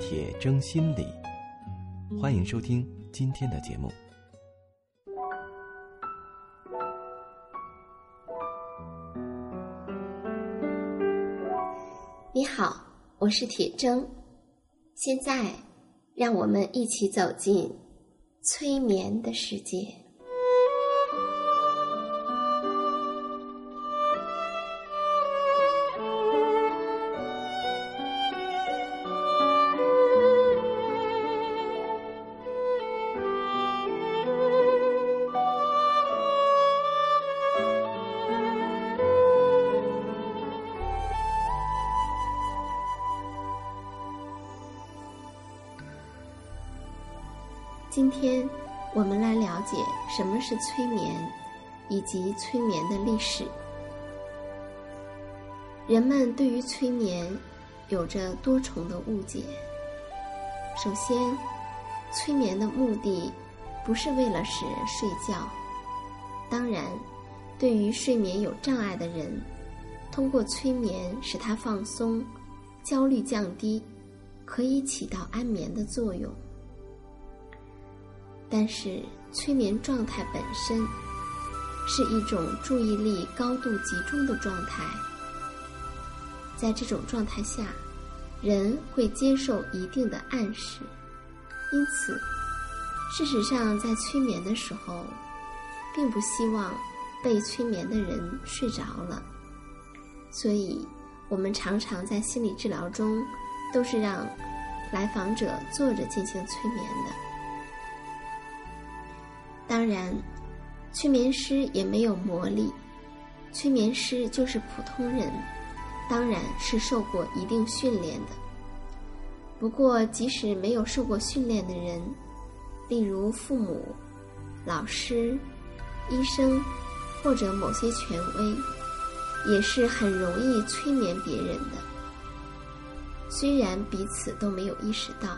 铁铮心理，欢迎收听今天的节目。你好，我是铁铮。现在，让我们一起走进催眠的世界。是催眠，以及催眠的历史。人们对于催眠有着多重的误解。首先，催眠的目的不是为了使人睡觉。当然，对于睡眠有障碍的人，通过催眠使他放松、焦虑降低，可以起到安眠的作用。但是，催眠状态本身是一种注意力高度集中的状态。在这种状态下，人会接受一定的暗示，因此，事实上，在催眠的时候，并不希望被催眠的人睡着了。所以，我们常常在心理治疗中，都是让来访者坐着进行催眠的。当然，催眠师也没有魔力，催眠师就是普通人，当然是受过一定训练的。不过，即使没有受过训练的人，例如父母、老师、医生或者某些权威，也是很容易催眠别人的，虽然彼此都没有意识到。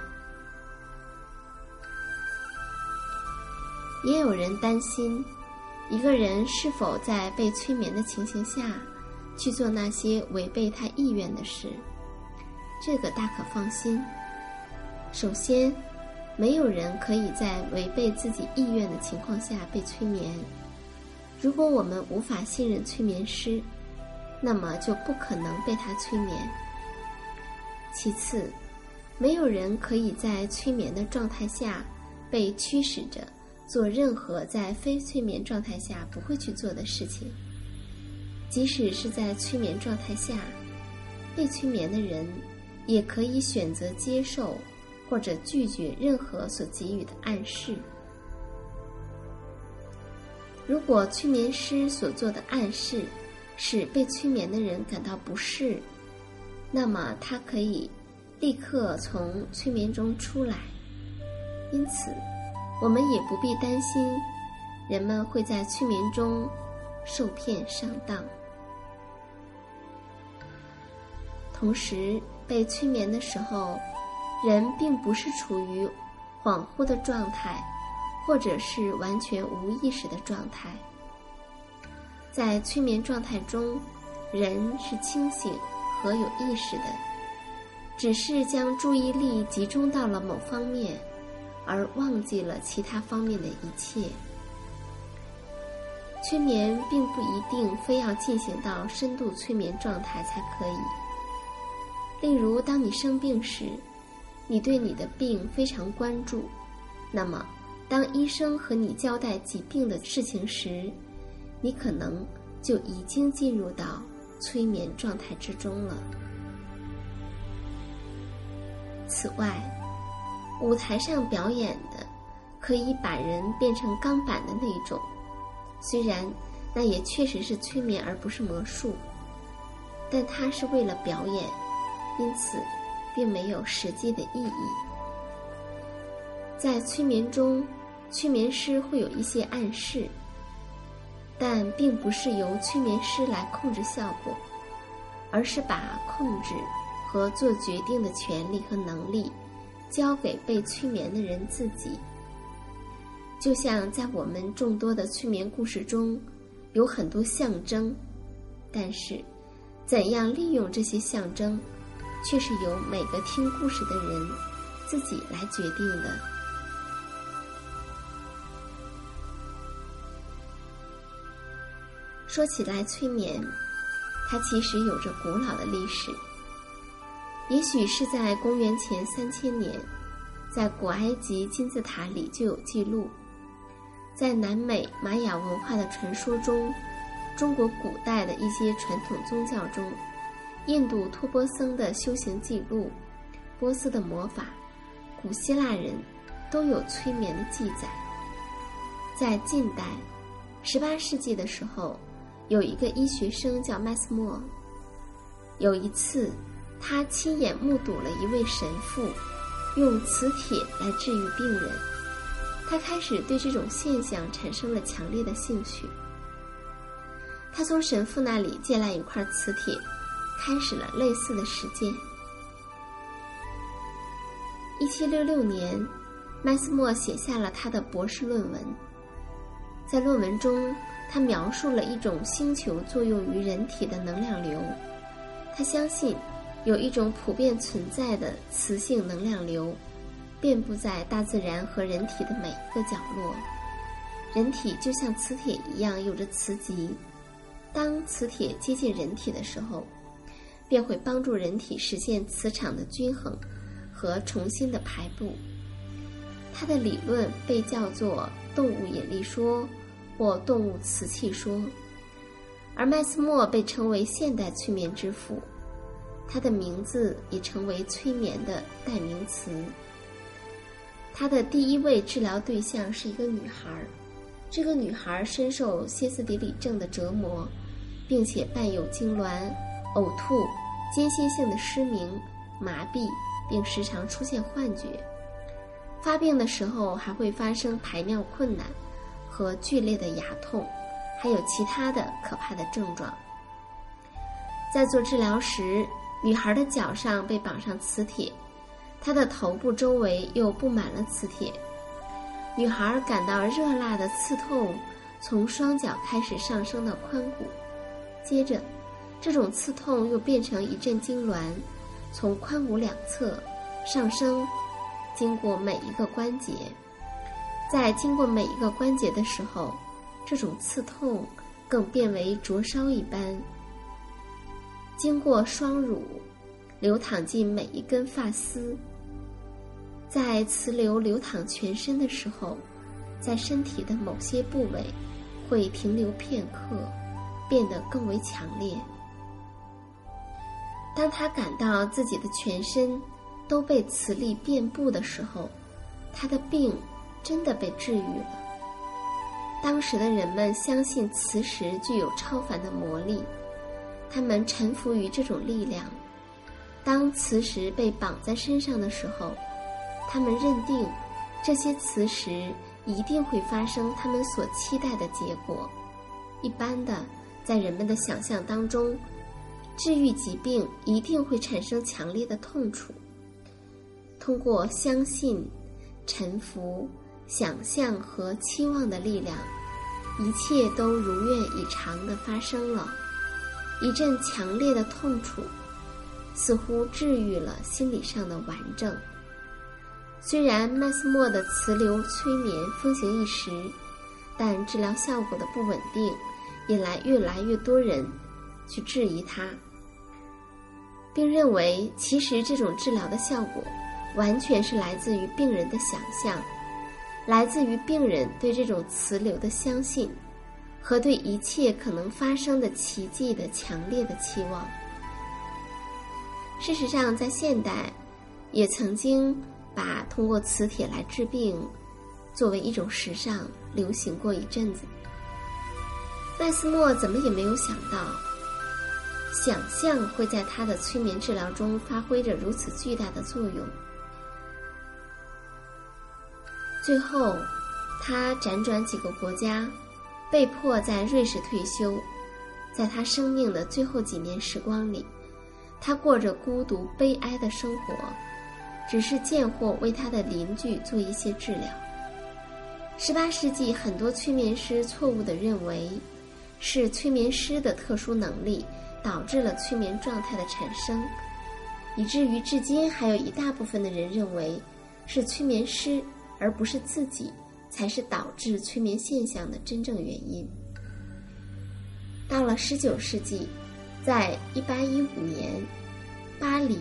也有人担心，一个人是否在被催眠的情形下去做那些违背他意愿的事。这个大可放心。首先，没有人可以在违背自己意愿的情况下被催眠。如果我们无法信任催眠师，那么就不可能被他催眠。其次，没有人可以在催眠的状态下被驱使着。做任何在非催眠状态下不会去做的事情，即使是在催眠状态下，被催眠的人也可以选择接受或者拒绝任何所给予的暗示。如果催眠师所做的暗示使被催眠的人感到不适，那么他可以立刻从催眠中出来。因此。我们也不必担心，人们会在催眠中受骗上当。同时，被催眠的时候，人并不是处于恍惚的状态，或者是完全无意识的状态。在催眠状态中，人是清醒和有意识的，只是将注意力集中到了某方面。而忘记了其他方面的一切。催眠并不一定非要进行到深度催眠状态才可以。例如，当你生病时，你对你的病非常关注，那么当医生和你交代疾病的事情时，你可能就已经进入到催眠状态之中了。此外，舞台上表演的，可以把人变成钢板的那一种，虽然那也确实是催眠而不是魔术，但它是为了表演，因此并没有实际的意义。在催眠中，催眠师会有一些暗示，但并不是由催眠师来控制效果，而是把控制和做决定的权利和能力交给被催眠的人自己。就像在我们众多的催眠故事中，有很多象征，但是怎样利用这些象征？却是由每个听故事的人自己来决定的。说起来，催眠，它其实有着古老的历史。也许是在公元前三千年，在古埃及金字塔里就有记录。在南美玛雅文化的传说中，中国古代的一些传统宗教中。印度托钵僧的修行记录，波斯的魔法，古希腊人都有催眠的记载。在近代，十八世纪的时候，有一个医学生叫麦斯默。有一次，他亲眼目睹了一位神父用磁铁来治愈病人，他开始对这种现象产生了强烈的兴趣。他从神父那里借来一块磁铁。开始了类似的实践。一七六六年，麦斯默写下了他的博士论文。在论文中，他描述了一种星球作用于人体的能量流。他相信，有一种普遍存在的磁性能量流，遍布在大自然和人体的每一个角落。人体就像磁铁一样，有着磁极。当磁铁接近人体的时候，便会帮助人体实现磁场的均衡和重新的排布。他的理论被叫做动物引力说或动物磁气说，而麦斯默被称为现代催眠之父，他的名字已成为催眠的代名词。他的第一位治疗对象是一个女孩，这个女孩深受歇斯底里症的折磨，并且伴有痉挛、呕吐。间歇性的失明、麻痹，并时常出现幻觉。发病的时候还会发生排尿困难和剧烈的牙痛，还有其他的可怕的症状。在做治疗时，女孩的脚上被绑上磁铁，她的头部周围又布满了磁铁。女孩感到热辣的刺痛从双脚开始上升到髋骨，接着。这种刺痛又变成一阵痉挛，从髋骨两侧上升，经过每一个关节。在经过每一个关节的时候，这种刺痛更变为灼烧一般。经过双乳，流淌进每一根发丝。在磁流流淌全身的时候，在身体的某些部位会停留片刻，变得更为强烈。当他感到自己的全身都被磁力遍布的时候，他的病真的被治愈了。当时的人们相信磁石具有超凡的魔力，他们臣服于这种力量。当磁石被绑在身上的时候，他们认定这些磁石一定会发生他们所期待的结果。一般的，在人们的想象当中。治愈疾病一定会产生强烈的痛楚。通过相信、臣服、想象和期望的力量，一切都如愿以偿的发生了。一阵强烈的痛楚，似乎治愈了心理上的顽症。虽然麦斯默的磁流催眠风行一时，但治疗效果的不稳定，引来越来越多人。去质疑它，并认为其实这种治疗的效果完全是来自于病人的想象，来自于病人对这种磁流的相信和对一切可能发生的奇迹的强烈的期望。事实上，在现代，也曾经把通过磁铁来治病作为一种时尚流行过一阵子。麦斯莫怎么也没有想到。想象会在他的催眠治疗中发挥着如此巨大的作用。最后，他辗转几个国家，被迫在瑞士退休。在他生命的最后几年时光里，他过着孤独悲哀的生活，只是贱货为他的邻居做一些治疗。十八世纪，很多催眠师错误地认为，是催眠师的特殊能力导致了催眠状态的产生，以至于至今还有一大部分的人认为，是催眠师而不是自己才是导致催眠现象的真正原因。到了十九世纪，在一八一五年，巴黎，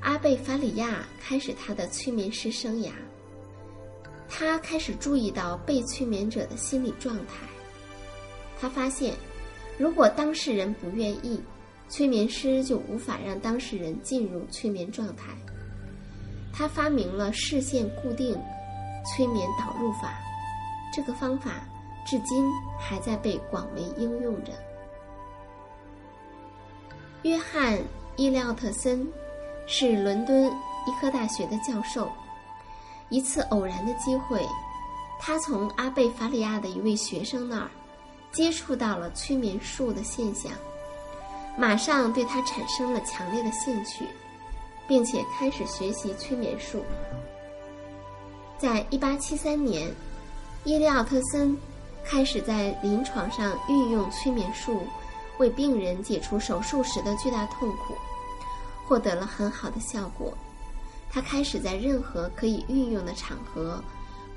阿贝法里亚开始他的催眠师生涯。他开始注意到被催眠者的心理状态。他发现，如果当事人不愿意，催眠师就无法让当事人进入催眠状态。他发明了视线固定催眠导入法，这个方法。至今还在被广为应用着。约翰·伊利奥特森是伦敦医科大学的教授。一次偶然的机会，他从阿贝法里亚的一位学生那儿接触到了催眠术的现象，马上对他产生了强烈的兴趣，并且开始学习催眠术。在一八七三年，伊利奥特森。开始在临床上运用催眠术，为病人解除手术时的巨大痛苦，获得了很好的效果。他开始在任何可以运用的场合，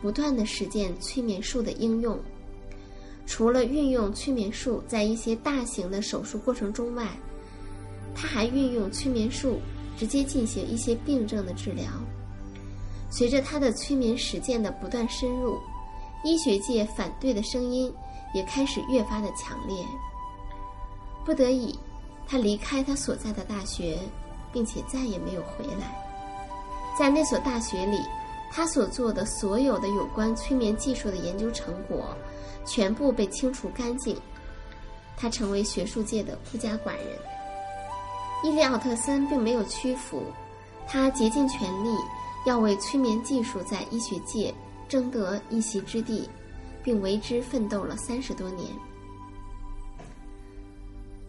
不断的实践催眠术的应用。除了运用催眠术在一些大型的手术过程中外，他还运用催眠术直接进行一些病症的治疗。随着他的催眠实践的不断深入。医学界反对的声音也开始越发的强烈。不得已，他离开他所在的大学，并且再也没有回来。在那所大学里，他所做的所有的有关催眠技术的研究成果，全部被清除干净。他成为学术界的孤家寡人。伊利奥特森并没有屈服，他竭尽全力要为催眠技术在医学界。争得一席之地，并为之奋斗了三十多年。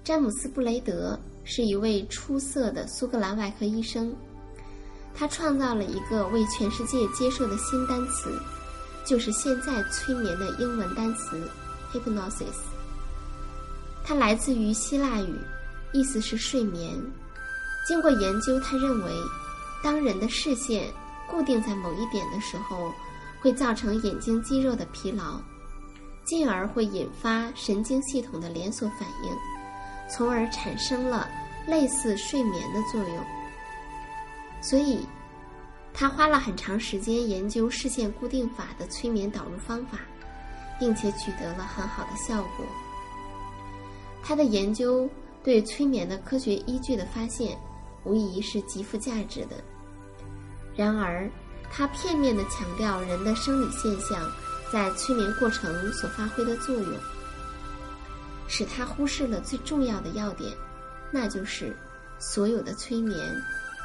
詹姆斯·布雷德是一位出色的苏格兰外科医生，他创造了一个为全世界接受的新单词，就是现在催眠的英文单词 “hypnosis”。它来自于希腊语，意思是睡眠。经过研究，他认为，当人的视线固定在某一点的时候，会造成眼睛肌肉的疲劳，进而会引发神经系统的连锁反应，从而产生了类似睡眠的作用。所以，他花了很长时间研究视线固定法的催眠导入方法，并且取得了很好的效果。他的研究对催眠的科学依据的发现，无疑是极富价值的。然而，他片面地强调人的生理现象在催眠过程所发挥的作用，使他忽视了最重要的要点，那就是所有的催眠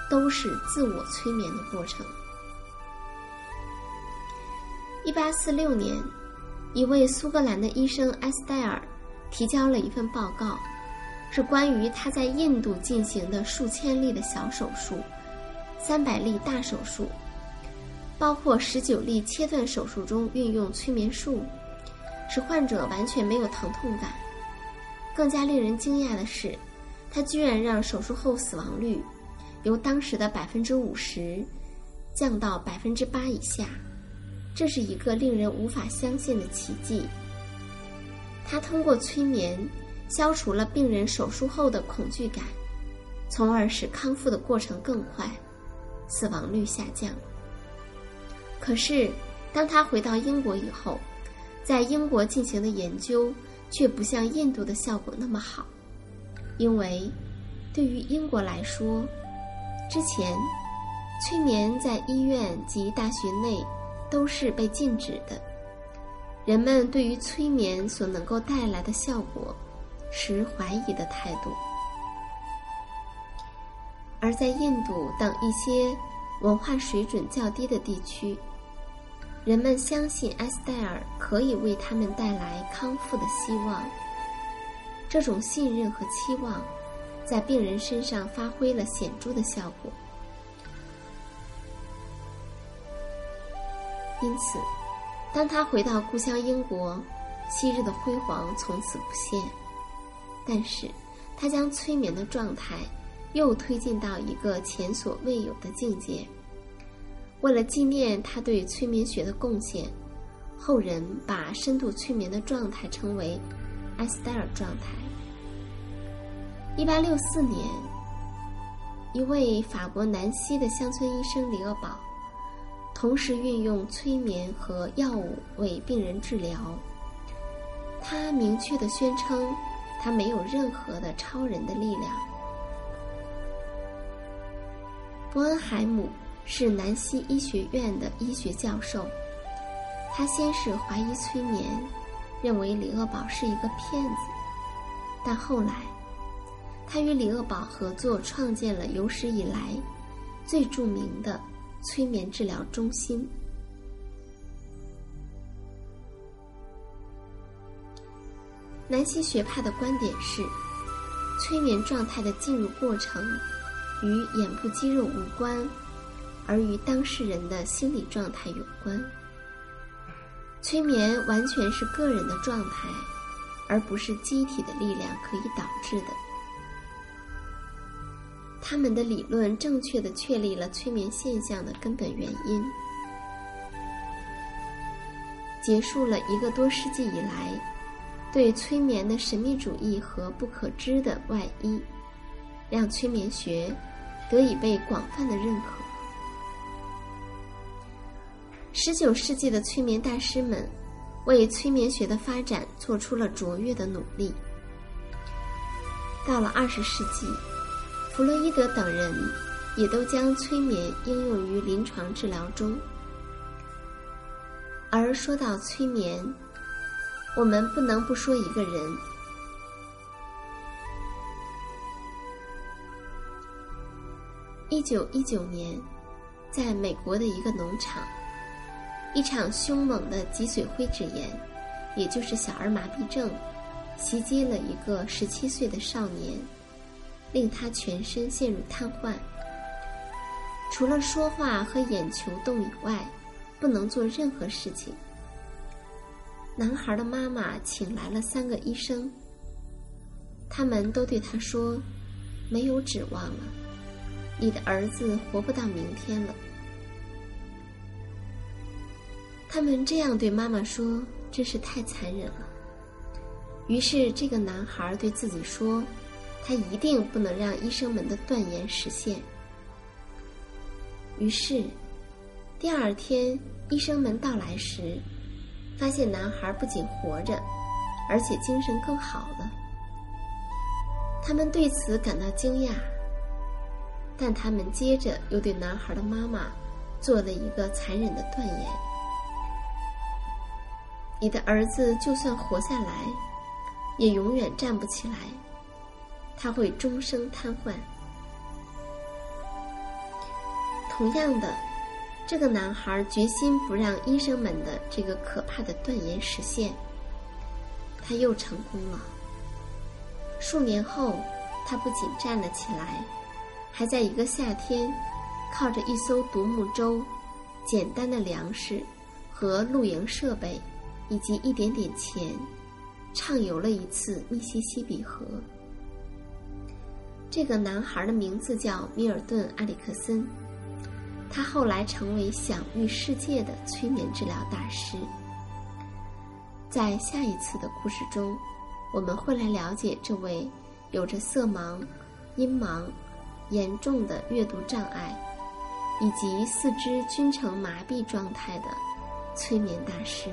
都是自我催眠的过程。一八四六年，一位苏格兰的医生埃斯戴尔提交了一份报告，是关于他在印度进行的数千例的小手术，三百例大手术。包括十九例切断手术中运用催眠术，使患者完全没有疼痛感。更加令人惊讶的是，他居然让手术后死亡率由当时的百分之五十降到百分之八以下，这是一个令人无法相信的奇迹。他通过催眠消除了病人手术后的恐惧感，从而使康复的过程更快，死亡率下降。可是，当他回到英国以后，在英国进行的研究却不像印度的效果那么好，因为对于英国来说，之前催眠在医院及大学内都是被禁止的，人们对于催眠所能够带来的效果持怀疑的态度，而在印度等一些。文化水准较低的地区，人们相信埃斯戴尔可以为他们带来康复的希望。这种信任和期望，在病人身上发挥了显著的效果。因此，当他回到故乡英国，昔日的辉煌从此不现。但是，他将催眠的状态又推进到一个前所未有的境界。为了纪念他对催眠学的贡献，后人把深度催眠的状态称为埃斯戴尔状态。一八六四年，一位法国南希的乡村医生里厄堡。同时运用催眠和药物为病人治疗。他明确的宣称，他没有任何的超人的力量。伯恩海姆是南希医学院的医学教授，他先是怀疑催眠，认为李厄堡是一个骗子，但后来，他与李厄堡合作，创建了有史以来最著名的。催眠治疗中心。南希学派的观点是，催眠状态的进入过程与眼部肌肉无关，而与当事人的心理状态有关。催眠完全是个人的状态，而不是机体的力量可以导致的。他们的理论正确的确立了催眠现象的根本原因，结束了一个多世纪以来对催眠的神秘主义和不可知的外衣，让催眠学得以被广泛的认可。十九世纪的催眠大师们为催眠学的发展做出了卓越的努力。到了二十世纪。弗洛伊德等人也都将催眠应用于临床治疗中。而说到催眠，我们不能不说一个人。一九一九年，在美国的一个农场，一场凶猛的脊髓灰质炎，也就是小儿麻痹症，袭击了一个十七岁的少年。令他全身陷入瘫痪，除了说话和眼球动以外，不能做任何事情。男孩的妈妈请来了三个医生，他们都对他说：“没有指望了，你的儿子活不到明天了。”他们这样对妈妈说，真是太残忍了。于是，这个男孩对自己说。他一定不能让医生们的断言实现。于是，第二天医生们到来时，发现男孩不仅活着，而且精神更好了。他们对此感到惊讶，但他们接着又对男孩的妈妈做了一个残忍的断言：“你的儿子就算活下来，也永远站不起来。”他会终生瘫痪。同样的，这个男孩决心不让医生们的这个可怕的断言实现。他又成功了。数年后，他不仅站了起来，还在一个夏天，靠着一艘独木舟、简单的粮食和露营设备，以及一点点钱，畅游了一次密西西比河。这个男孩的名字叫米尔顿·埃里克森，他后来成为享誉世界的催眠治疗大师。在下一次的故事中，我们会来了解这位有着色盲、音盲、严重的阅读障碍以及四肢均呈麻痹状态的催眠大师。